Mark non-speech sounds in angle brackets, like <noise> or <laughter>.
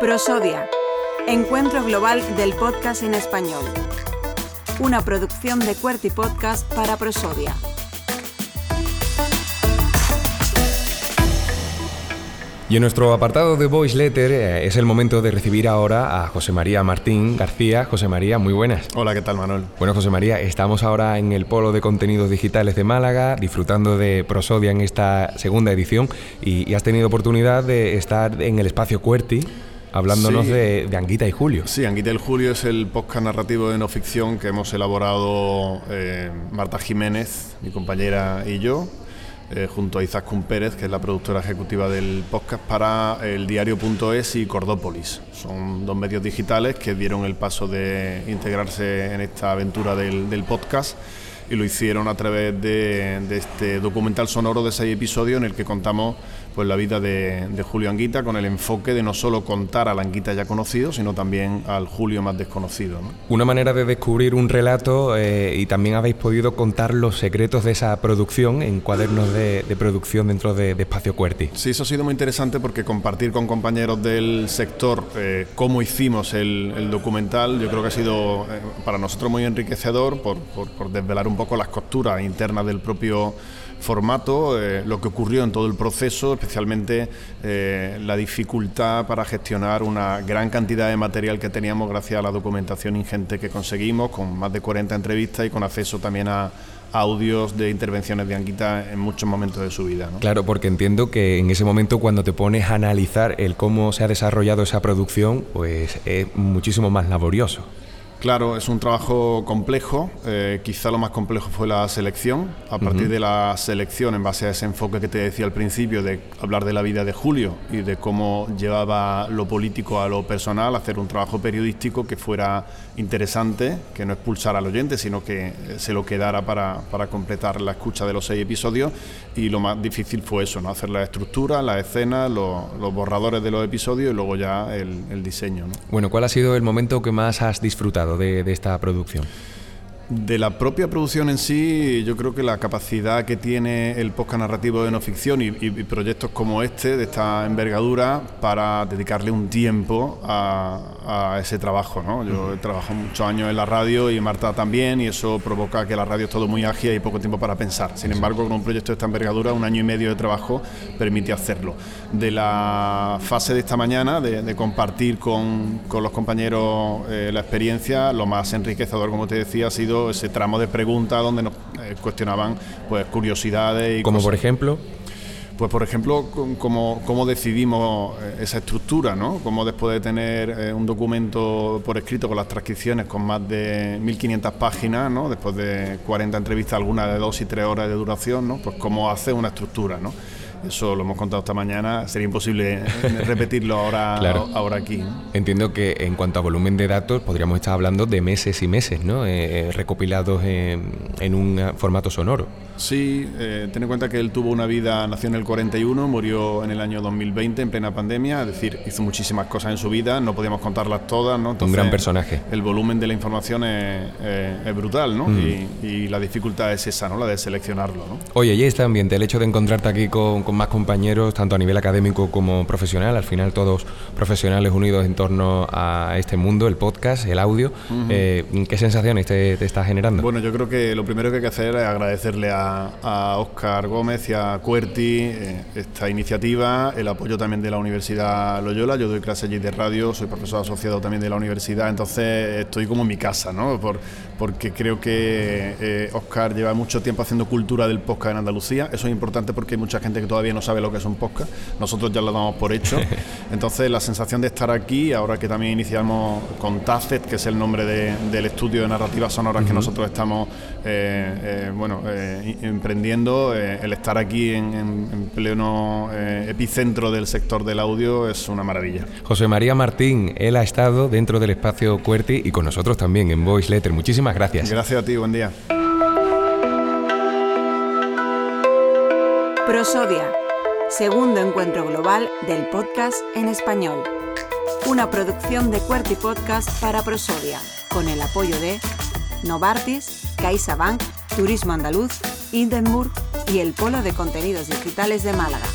Prosodia, Encuentro Global del Podcast en Español. Una producción de QWERTY Podcast para Prosodia. Y en nuestro apartado de Voice Letter eh, es el momento de recibir ahora a José María Martín García. José María, muy buenas. Hola, ¿qué tal Manuel? Bueno, José María, estamos ahora en el Polo de Contenidos Digitales de Málaga, disfrutando de Prosodia en esta segunda edición y, has tenido oportunidad de estar en el espacio QWERTY hablándonos de, Anguita y Julio. Sí, Anguita y Julio es el podcast narrativo de no ficción que hemos elaborado eh, Marta Jiménez, mi compañera y yo, eh, junto a Izaskun Pérez, que es la productora ejecutiva del podcast, para el diario.es y Cordópolis. Son dos medios digitales que dieron el paso de integrarse en esta aventura del, podcast y lo hicieron a través de, de, este documental sonoro de seis episodios en el que contamos pues la vida de, Julio Anguita con el enfoque de no solo contar al Anguita ya conocido, sino también al Julio más desconocido. Una manera de descubrir un relato eh, y también habéis podido contar los secretos de esa producción en cuadernos de, producción dentro de, Espacio Cuerti. Sí, eso ha sido muy interesante porque compartir con compañeros del sector eh, cómo hicimos el, documental, yo creo que ha sido eh, para nosotros muy enriquecedor por, por desvelar un poco las costuras internas del propio formato, eh, lo que ocurrió en todo el proceso, especialmente eh, la dificultad para gestionar una gran cantidad de material que teníamos gracias a la documentación ingente que conseguimos, con más de 40 entrevistas y con acceso también a audios de intervenciones de Anguita en muchos momentos de su vida. Claro, porque entiendo que en ese momento cuando te pones a analizar el cómo se ha desarrollado esa producción, pues es muchísimo más laborioso. Claro, es un trabajo complejo. Eh, quizá lo más complejo fue la selección. A partir de la selección, en base a ese enfoque que te decía al principio, de hablar de la vida de Julio y de cómo llevaba lo político a lo personal, hacer un trabajo periodístico que fuera interesante, que no expulsara al oyente, sino que se lo quedara para, completar la escucha de los seis episodios. Y lo más difícil fue eso, ¿no? hacer la estructura, la escena, los, borradores de los episodios y luego ya el, el diseño. Bueno, ¿cuál ha sido el momento que más has disfrutado? De, esta producción? De la propia producción en sí, yo creo que la capacidad que tiene el podcast narrativo de no ficción y, proyectos como este, de esta envergadura, para dedicarle un tiempo a, ese trabajo. ¿no? Yo he trabajado muchos años en la radio y Marta también, y eso provoca que la radio es todo muy ágil y poco tiempo para pensar. Sin embargo, con un proyecto de esta envergadura, un año y medio de trabajo permite hacerlo. De la fase de esta mañana, de, compartir con, los compañeros eh, la experiencia, lo más enriquecedor, como te decía, ha sido ese tramo de preguntas donde nos eh, cuestionaban pues curiosidades y como por ejemplo pues por ejemplo, cómo, cómo decidimos eh, esa estructura, ¿no? Cómo después de tener eh, un documento por escrito con las transcripciones con más de 1.500 páginas, ¿no? Después de 40 entrevistas, algunas de dos y tres horas de duración, ¿no? Pues cómo hace una estructura, ¿no? Eso lo hemos contado esta mañana, sería imposible <laughs> repetirlo ahora, ahora aquí. Entiendo que en cuanto a volumen de datos podríamos estar hablando de meses y meses, ¿no? Eh, eh, recopilados en, un formato sonoro. Sí, eh, ten en cuenta que él tuvo una vida, nació en el 41, murió en el año 2020 en plena pandemia, es decir, hizo muchísimas cosas en su vida, no podíamos contarlas todas, ¿no? un gran personaje. El volumen de la información es, brutal, ¿no? Mm. Y, la dificultad es esa, ¿no? La de seleccionarlo, ¿no? Oye, y este ambiente, el hecho de encontrarte aquí con más compañeros, tanto a nivel académico como profesional, al final todos profesionales unidos en torno a este mundo, el podcast, el audio. Eh, ¿Qué sensaciones te, está generando? Bueno, yo creo que lo primero que hay que hacer es agradecerle a, a Óscar Gómez y a Cuerti eh, esta iniciativa, el apoyo también de la Universidad Loyola. Yo doy clases allí de radio, soy profesor asociado también de la universidad, entonces estoy como en mi casa, ¿no? Por, porque creo que Óscar eh, lleva mucho tiempo haciendo cultura del podcast en Andalucía. Eso es importante porque hay mucha gente que todavía no sabe lo que es un podcast, nosotros ya lo damos por hecho. <laughs> Entonces la sensación de estar aquí, ahora que también iniciamos con Tacet, que es el nombre del estudio de narrativas sonoras que nosotros estamos eh, eh, bueno, eh, emprendiendo, el estar aquí en, pleno epicentro del sector del audio es una maravilla. José María Martín, él ha estado dentro del espacio QWERTY y con nosotros también en Voice Letter. Muchísimas gracias. Gracias a ti, buen día. Prosodia, segundo encuentro global del podcast en español. Una producción de QWERTY Podcast para Prosodia, con el apoyo de Novartis, CaixaBank, Turismo Andaluz, Hindenburg y el Polo de Contenidos Digitales de Málaga.